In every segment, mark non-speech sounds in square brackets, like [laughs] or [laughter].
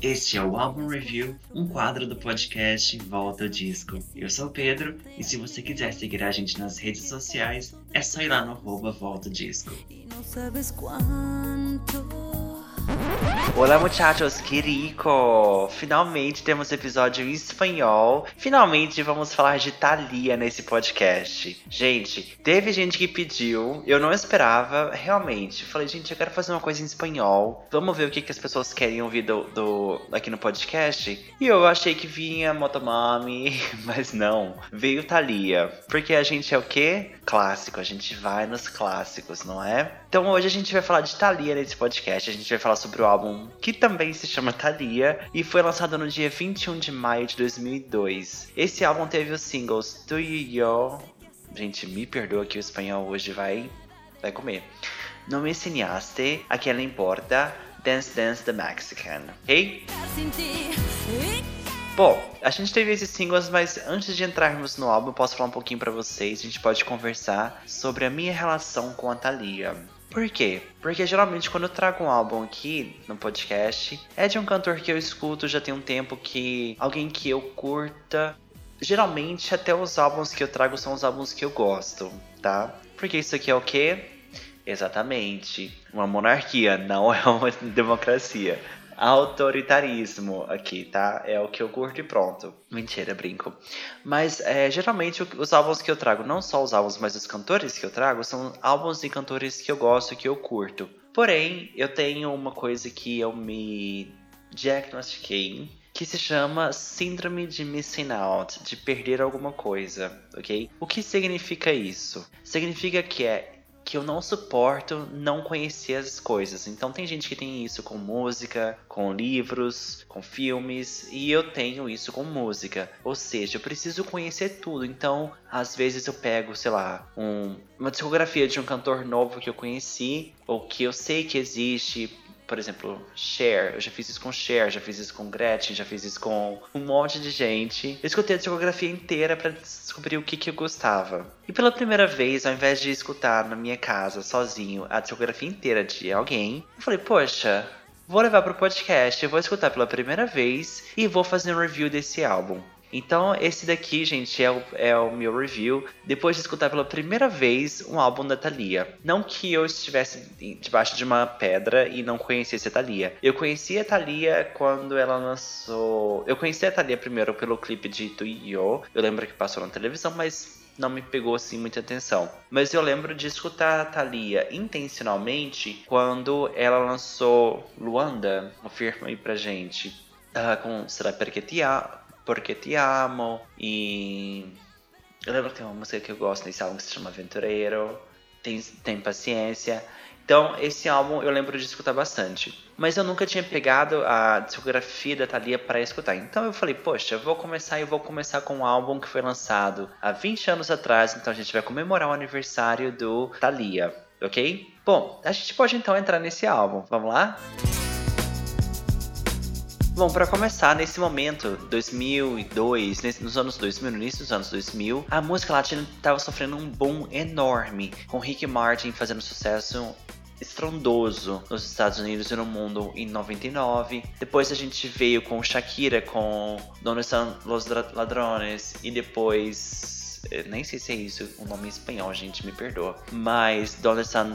Este é o Álbum Review, um quadro do podcast Volta ao Disco. Eu sou o Pedro e se você quiser seguir a gente nas redes sociais, é só ir lá no arroba Volta Disco. Olá, muchachos, que rico! Finalmente temos episódio em espanhol. Finalmente vamos falar de Thalia nesse podcast. Gente, teve gente que pediu, eu não esperava, realmente. Falei, gente, eu quero fazer uma coisa em espanhol. Vamos ver o que, que as pessoas querem ouvir do, do aqui no podcast. E eu achei que vinha Motomami, [laughs] mas não. Veio Thalia. Porque a gente é o quê? Clássico, a gente vai nos clássicos, não é? Então hoje a gente vai falar de Thalia nesse podcast. A gente vai falar sobre o álbum que também se chama Thalia e foi lançado no dia 21 de maio de 2002. Esse álbum teve os singles Tu e Yo. Gente, me perdoa que o espanhol hoje vai, vai comer. Não me ensinaste, aquela importa, Dance Dance the Mexican, ok? Bom, a gente teve esses singles, mas antes de entrarmos no álbum, eu posso falar um pouquinho para vocês. A gente pode conversar sobre a minha relação com a Thalia. Por quê? Porque geralmente quando eu trago um álbum aqui no podcast, é de um cantor que eu escuto já tem um tempo que alguém que eu curta. Geralmente até os álbuns que eu trago são os álbuns que eu gosto, tá? Porque isso aqui é o quê? Exatamente, uma monarquia, não [laughs] é uma democracia autoritarismo aqui, tá? É o que eu curto e pronto. Mentira, brinco. Mas é, geralmente os álbuns que eu trago, não só os álbuns, mas os cantores que eu trago, são álbuns de cantores que eu gosto, que eu curto. Porém, eu tenho uma coisa que eu me diagnostiquei que se chama Síndrome de Missing Out, de perder alguma coisa, ok? O que significa isso? Significa que é que eu não suporto não conhecer as coisas. Então tem gente que tem isso com música, com livros, com filmes, e eu tenho isso com música. Ou seja, eu preciso conhecer tudo. Então, às vezes eu pego, sei lá, um, uma discografia de um cantor novo que eu conheci, ou que eu sei que existe, por exemplo, Cher, eu já fiz isso com Cher, já fiz isso com Gretchen, já fiz isso com um monte de gente. Eu escutei a discografia inteira para descobrir o que, que eu gostava. E pela primeira vez, ao invés de escutar na minha casa, sozinho, a discografia inteira de alguém, eu falei, poxa, vou levar pro podcast, vou escutar pela primeira vez e vou fazer um review desse álbum. Então, esse daqui, gente, é o, é o meu review depois de escutar pela primeira vez um álbum da Thalia. Não que eu estivesse debaixo de uma pedra e não conhecesse a Thalia. Eu conheci a Thalia quando ela lançou. Eu conheci a Thalia primeiro pelo clipe de Tu e Yo. Eu lembro que passou na televisão, mas não me pegou assim muita atenção. Mas eu lembro de escutar a Thalia intencionalmente quando ela lançou Luanda. Confirma aí pra gente. Uh, com Será Perché Ti porque Te Amo. E eu lembro que tem uma música que eu gosto nesse álbum que se chama Aventureiro. Tem, tem Paciência. Então, esse álbum eu lembro de escutar bastante. Mas eu nunca tinha pegado a discografia da Thalia para escutar. Então eu falei, poxa, eu vou começar e vou começar com um álbum que foi lançado há 20 anos atrás. Então a gente vai comemorar o aniversário do Thalia, ok? Bom, a gente pode então entrar nesse álbum. Vamos lá? Música Bom, para começar, nesse momento, 2002, nesse, nos anos 2000, no início dos anos 2000, a música latina estava sofrendo um boom enorme, com Rick Martin fazendo sucesso estrondoso nos Estados Unidos e no mundo em 99. Depois a gente veio com Shakira com Donde Estão Los Ladrones e depois nem sei se é isso o nome em espanhol, gente, me perdoa. Mas Donde Estão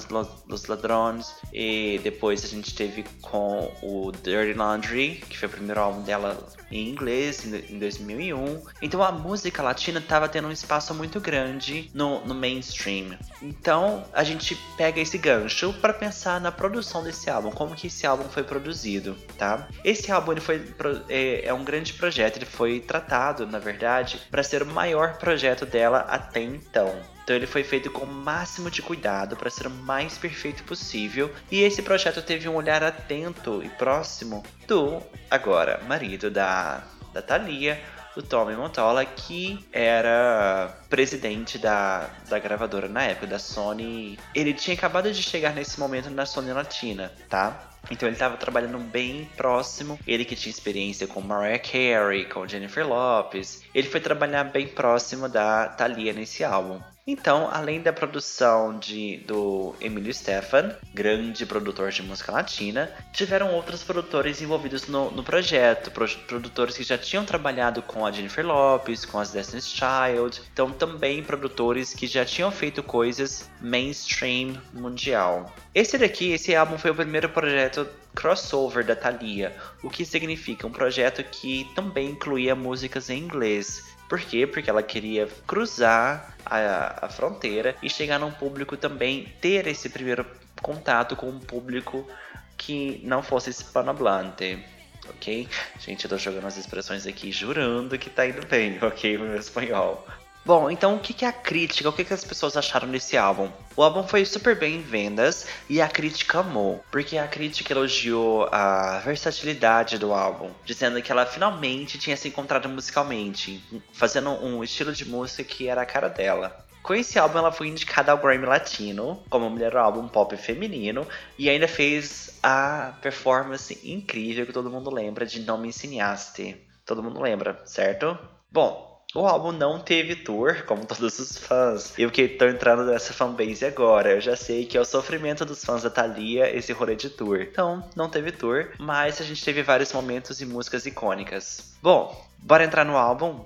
Los Ladrões. E depois a gente teve com o Dirty Laundry, que foi o primeiro álbum dela em inglês, em 2001. Então a música latina estava tendo um espaço muito grande no, no mainstream. Então a gente pega esse gancho para pensar na produção desse álbum, como que esse álbum foi produzido, tá? Esse álbum ele foi, é, é um grande projeto, ele foi tratado, na verdade, para ser o maior projeto dela até então. Então ele foi feito com o máximo de cuidado para ser o mais perfeito possível, e esse projeto teve um olhar atento e próximo do agora marido da da Thalia, o Tommy Montola, que era presidente da, da gravadora na época, da Sony. Ele tinha acabado de chegar nesse momento na Sony Latina, tá? Então ele estava trabalhando bem próximo. Ele que tinha experiência com Mariah Carey, com Jennifer Lopez. Ele foi trabalhar bem próximo da Thalia nesse álbum. Então, além da produção de, do Emílio Stefan, grande produtor de música latina, tiveram outros produtores envolvidos no, no projeto, produtores que já tinham trabalhado com a Jennifer Lopez, com as Destiny's Child, então também produtores que já tinham feito coisas mainstream mundial. Esse daqui, esse álbum foi o primeiro projeto crossover da Thalia, o que significa um projeto que também incluía músicas em inglês. Por quê? Porque ela queria cruzar a, a fronteira e chegar num público também, ter esse primeiro contato com um público que não fosse hispanohablante. Ok? Gente, eu tô jogando as expressões aqui jurando que tá indo bem, [laughs] ok? O meu espanhol. Bom, então o que é a crítica? O que as pessoas acharam desse álbum? O álbum foi super bem em vendas e a crítica amou, porque a crítica elogiou a versatilidade do álbum, dizendo que ela finalmente tinha se encontrado musicalmente, fazendo um estilo de música que era a cara dela. Com esse álbum, ela foi indicada ao Grammy Latino como melhor álbum pop feminino e ainda fez a performance incrível que todo mundo lembra de Não Me Ensinaste. Todo mundo lembra, certo? Bom, o álbum não teve tour, como [laughs] todos os fãs. Eu que tô entrando nessa fanbase agora. Eu já sei que é o sofrimento dos fãs da Thalia esse rolê de tour. Então, não teve tour, mas a gente teve vários momentos e músicas icônicas. Bom, bora entrar no álbum?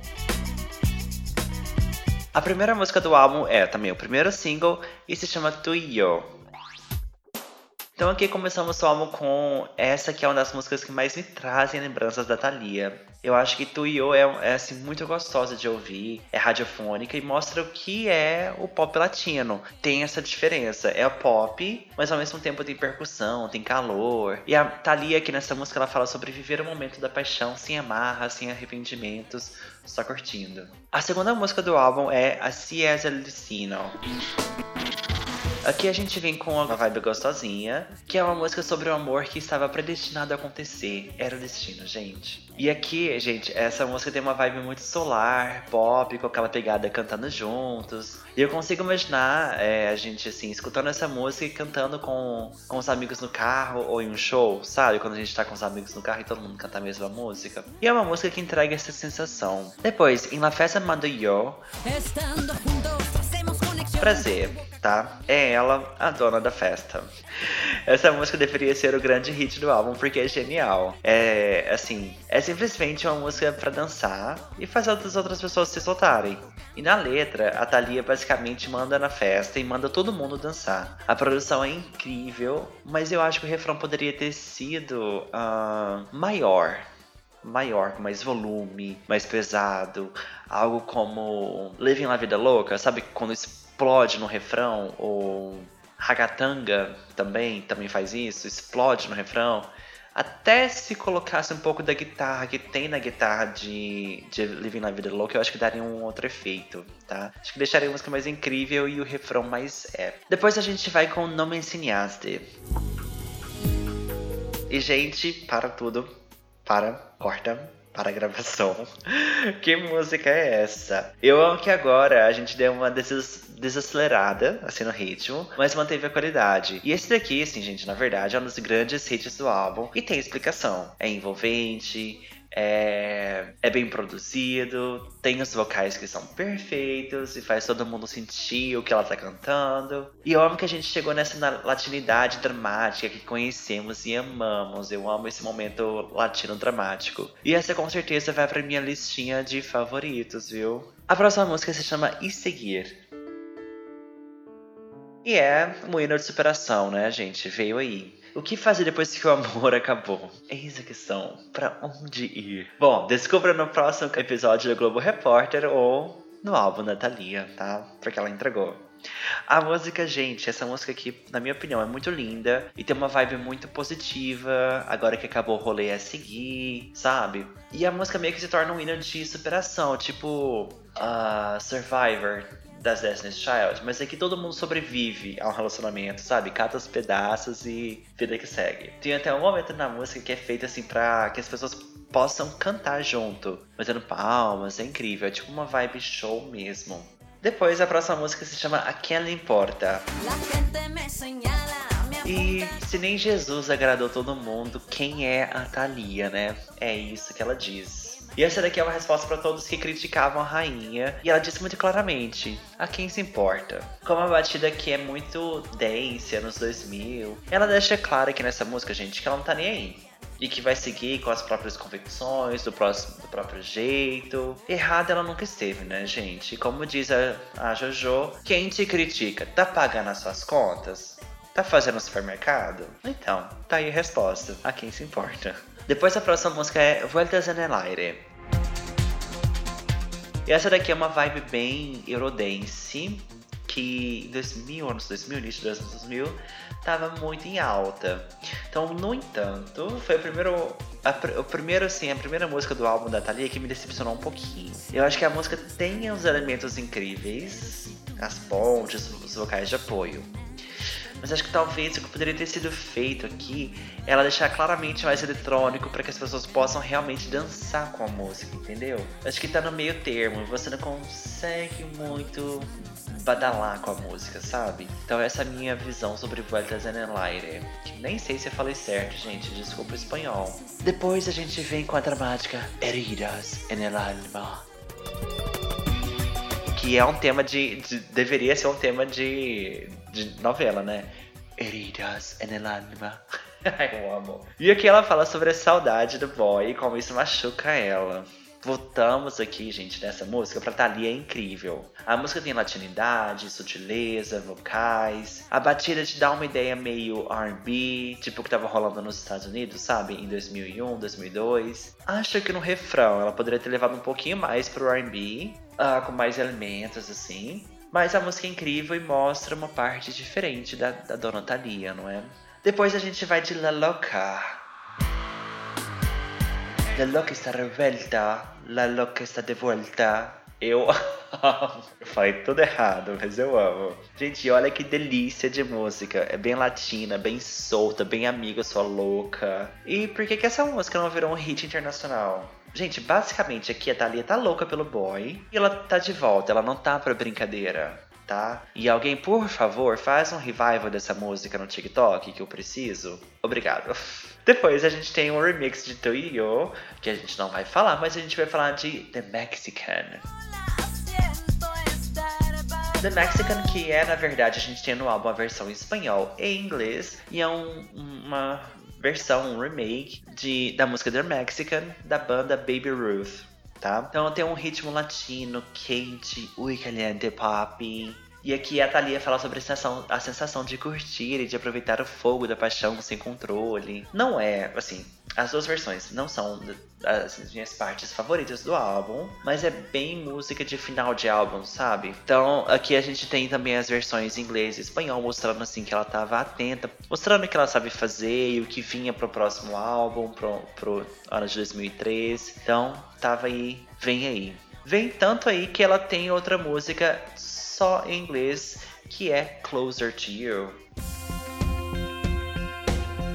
A primeira música do álbum é também o primeiro single e se chama Tu Eu. Então aqui começamos o álbum com essa que é uma das músicas que mais me trazem lembranças da Thalia. Eu acho que Tu e Eu é, é assim, muito gostosa de ouvir, é radiofônica e mostra o que é o pop latino. Tem essa diferença, é pop, mas ao mesmo tempo tem percussão, tem calor. E a Thalia aqui nessa música ela fala sobre viver o momento da paixão sem amarra, sem arrependimentos, só curtindo. A segunda música do álbum é A Ciesa Lucino. Aqui a gente vem com uma vibe gostosinha, que é uma música sobre o amor que estava predestinado a acontecer. Era o destino, gente. E aqui, gente, essa música tem uma vibe muito solar, pop, com aquela pegada cantando juntos. E eu consigo imaginar é, a gente, assim, escutando essa música e cantando com, com os amigos no carro ou em um show, sabe? Quando a gente tá com os amigos no carro e todo mundo canta a mesma música. E é uma música que entrega essa sensação. Depois, em La Festa Mando Yo. Prazer tá? É ela a dona da festa. Essa música deveria ser o grande hit do álbum porque é genial. É assim, é simplesmente uma música para dançar e fazer as outras pessoas se soltarem. E na letra, a Thalia basicamente manda na festa e manda todo mundo dançar. A produção é incrível, mas eu acho que o refrão poderia ter sido uh, maior maior, com mais volume, mais pesado. Algo como Living La Vida Louca, sabe? Quando explode no refrão, ou Ragatanga também, também faz isso, explode no refrão. Até se colocasse um pouco da guitarra que tem na guitarra de, de Living na Vida Louca, eu acho que daria um outro efeito, tá? Acho que deixaria a música mais incrível e o refrão mais é. Depois a gente vai com Não Me Ensinaste. E, gente, para tudo. Para, corta, para a gravação. [laughs] que música é essa? Eu amo que agora a gente deu uma desacelerada, assim, no ritmo, mas manteve a qualidade. E esse daqui, assim, gente, na verdade, é um dos grandes hits do álbum e tem explicação. É envolvente, é, é bem produzido, tem os vocais que são perfeitos e faz todo mundo sentir o que ela tá cantando. E eu amo que a gente chegou nessa latinidade dramática que conhecemos e amamos. Eu amo esse momento latino dramático. E essa com certeza vai pra minha listinha de favoritos, viu? A próxima música se chama E Seguir. E é um hino de superação, né, gente? Veio aí. O que fazer depois que o amor [laughs] acabou? Eis a questão. Pra onde ir? Bom, descubra no próximo episódio do Globo Repórter ou no álbum da Thalia, tá? Porque ela entregou. A música, gente, essa música aqui, na minha opinião, é muito linda e tem uma vibe muito positiva. Agora que acabou o rolê é seguir, sabe? E a música meio que se torna um hino de superação, tipo uh, Survivor das Destiny's Child, mas é que todo mundo sobrevive a um relacionamento, sabe? Cata os pedaços e vida que segue. Tem até um momento na música que é feito assim pra que as pessoas possam cantar junto, batendo palmas, é incrível, é tipo uma vibe show mesmo. Depois a próxima música se chama A Quem Lhe Importa. E se nem Jesus agradou todo mundo, quem é a Thalia, né? É isso que ela diz. E essa daqui é uma resposta para todos que criticavam a rainha. E ela disse muito claramente: a quem se importa? Como a batida aqui é muito dance, anos 2000, ela deixa claro aqui nessa música, gente, que ela não tá nem aí e que vai seguir com as próprias convicções, do, próximo, do próprio jeito. Errada ela nunca esteve, né, gente? Como diz a, a Jojo, quem te critica tá pagando as suas contas? Tá fazendo supermercado? Então, tá aí a resposta. A quem se importa. Depois a próxima música é Vueltas en el Aire. E essa daqui é uma vibe bem Eurodance, que em 2000, anos 2000, início dos anos 2000, tava muito em alta. Então, no entanto, foi o primeiro, a, o primeiro, assim, a primeira música do álbum da Thalia que me decepcionou um pouquinho. Eu acho que a música tem uns elementos incríveis, as pontes, os vocais de apoio. Mas acho que talvez o que poderia ter sido feito aqui é ela deixar claramente mais eletrônico para que as pessoas possam realmente dançar com a música, entendeu? Acho que tá no meio termo, você não consegue muito badalar com a música, sabe? Então essa é a minha visão sobre Vueltas en el Aire. Que nem sei se eu falei certo, gente, desculpa o espanhol. Depois a gente vem com a dramática Heridas en el Alma. Que é um tema de, de deveria ser um tema de, de novela, né? Heridas en el alma. [laughs] Ai, eu amo. E aqui ela fala sobre a saudade do boy e como isso machuca ela. Voltamos aqui, gente, nessa música pra Thalia é incrível. A música tem latinidade, sutileza, vocais. A batida te dá uma ideia meio R&B, tipo o que tava rolando nos Estados Unidos, sabe? Em 2001, 2002. Acho que no refrão ela poderia ter levado um pouquinho mais pro R&B, uh, com mais elementos, assim. Mas a música é incrível e mostra uma parte diferente da, da Dona Thalia, não é? Depois a gente vai de La Loca. La Loca está revolta, La Loca está de volta. Eu amo. Eu falei tudo errado, mas eu amo. Gente, olha que delícia de música. É bem latina, bem solta, bem amiga sua louca. E por que, que essa música não virou um hit internacional? Gente, basicamente aqui a Thalia tá louca pelo boy e ela tá de volta, ela não tá pra brincadeira tá? E alguém, por favor, faz um revival dessa música no TikTok que eu preciso. Obrigado. [laughs] Depois a gente tem um remix de Toyo, que a gente não vai falar, mas a gente vai falar de The Mexican. The Mexican, que é, na verdade, a gente tem no álbum a versão em espanhol e inglês, e é um, uma versão, um remake de, da música The Mexican, da banda Baby Ruth tá? Então tem um ritmo latino, quente, ui, caliente, pop. E aqui a Thalia fala sobre a sensação, a sensação de curtir e de aproveitar o fogo da paixão sem controle. Não é, assim, as duas versões não são as minhas partes favoritas do álbum, mas é bem música de final de álbum, sabe? Então aqui a gente tem também as versões em inglês e espanhol, mostrando assim que ela tava atenta, mostrando o que ela sabe fazer e o que vinha pro próximo álbum, pro, pro ano de 2003. Então tava aí, vem aí. Vem tanto aí que ela tem outra música só em inglês, que é Closer to You.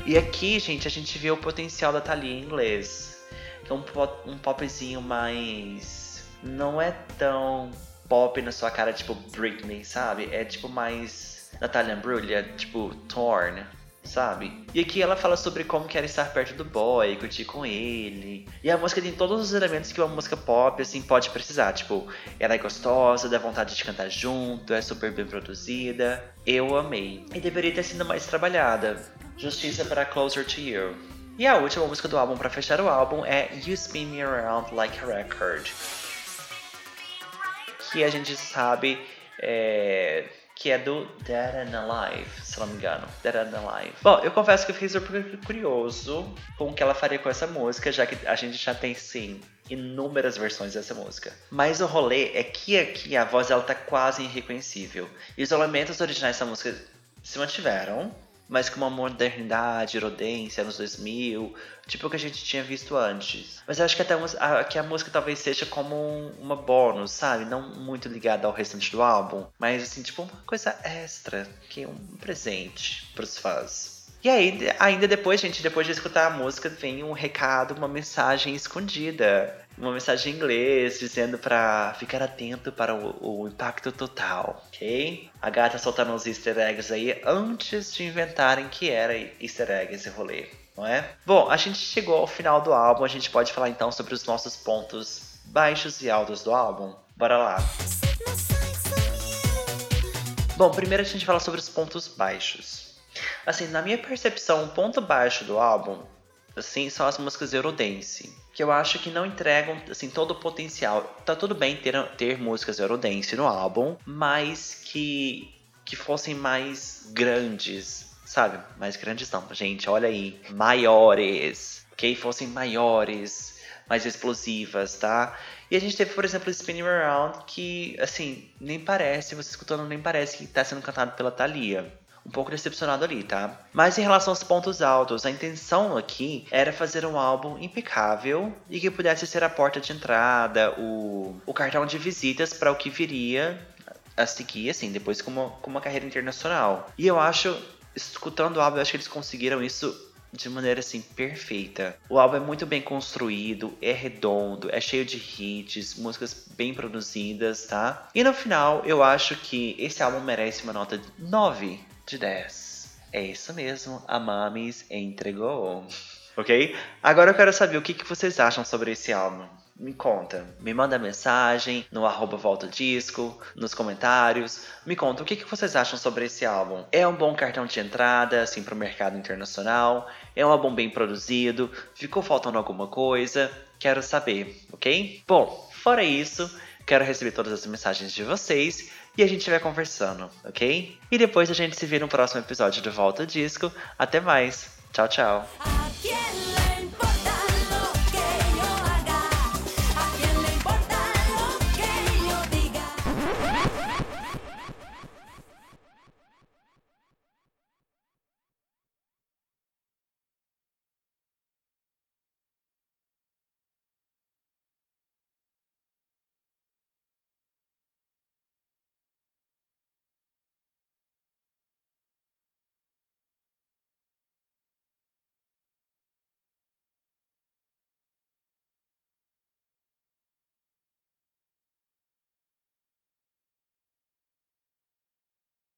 E aqui, gente, a gente vê o potencial da Thalia em inglês. Que é um, pop, um popzinho mais. Não é tão pop na sua cara, tipo Britney, sabe? É tipo mais Natalia Imbruglia, tipo Torn sabe? E aqui ela fala sobre como quer estar perto do boy, curtir com ele. E a música tem todos os elementos que uma música pop, assim, pode precisar. Tipo, ela é gostosa, dá vontade de cantar junto, é super bem produzida. Eu amei. E deveria ter sido mais trabalhada. Justiça para Closer to You. E a última música do álbum para fechar o álbum é You Spin Me Around Like a Record. Que a gente sabe é que é do Dead and Alive, se não me engano. Dead and Alive. Bom, eu confesso que eu fiquei super curioso com o que ela faria com essa música, já que a gente já tem sim inúmeras versões dessa música. Mas o rolê é que aqui a voz ela tá quase irreconhecível. E os elementos originais dessa música se mantiveram, mas com uma modernidade, erodência, anos 2000, tipo o que a gente tinha visto antes. Mas eu acho que até a, que a música talvez seja como um, uma bônus, sabe? Não muito ligada ao restante do álbum, mas assim, tipo uma coisa extra, que é um presente pros fãs. E aí, ainda depois, gente, depois de escutar a música, vem um recado, uma mensagem escondida. Uma mensagem em inglês dizendo para ficar atento para o, o, impacto total, ok? A gata soltando os easter eggs aí antes de inventarem que era easter egg esse rolê, não é? Bom, a gente chegou ao final do álbum, a gente pode falar então sobre os nossos pontos baixos e altos do álbum? Bora lá! Bom, primeiro a gente fala sobre os pontos baixos. Assim, na minha percepção, o ponto baixo do álbum, assim, são as músicas Eurodance. Que eu acho que não entregam, assim, todo o potencial. Tá tudo bem ter, ter músicas Eurodance no álbum, mas que, que fossem mais grandes, sabe? Mais grandes não, gente, olha aí. Maiores. Que fossem maiores, mais explosivas, tá? E a gente teve, por exemplo, Spinning Around, que, assim, nem parece, você escutando, nem parece que tá sendo cantado pela Thalia. Um pouco decepcionado ali, tá? Mas em relação aos pontos altos, a intenção aqui era fazer um álbum impecável e que pudesse ser a porta de entrada, o, o cartão de visitas para o que viria a seguir, assim, depois com uma, com uma carreira internacional. E eu acho, escutando o álbum, eu acho que eles conseguiram isso de maneira assim perfeita. O álbum é muito bem construído, é redondo, é cheio de hits, músicas bem produzidas, tá? E no final, eu acho que esse álbum merece uma nota de 9 de 10. É isso mesmo, a Mamis entregou. Ok? Agora eu quero saber o que, que vocês acham sobre esse álbum me conta. Me manda mensagem no arroba Volta Disco, nos comentários. Me conta o que, que vocês acham sobre esse álbum. É um bom cartão de entrada, assim, para o mercado internacional? É um álbum bem produzido? Ficou faltando alguma coisa? Quero saber, ok? Bom, fora isso, quero receber todas as mensagens de vocês e a gente vai conversando, ok? E depois a gente se vê no próximo episódio do Volta Disco. Até mais. Tchau, tchau.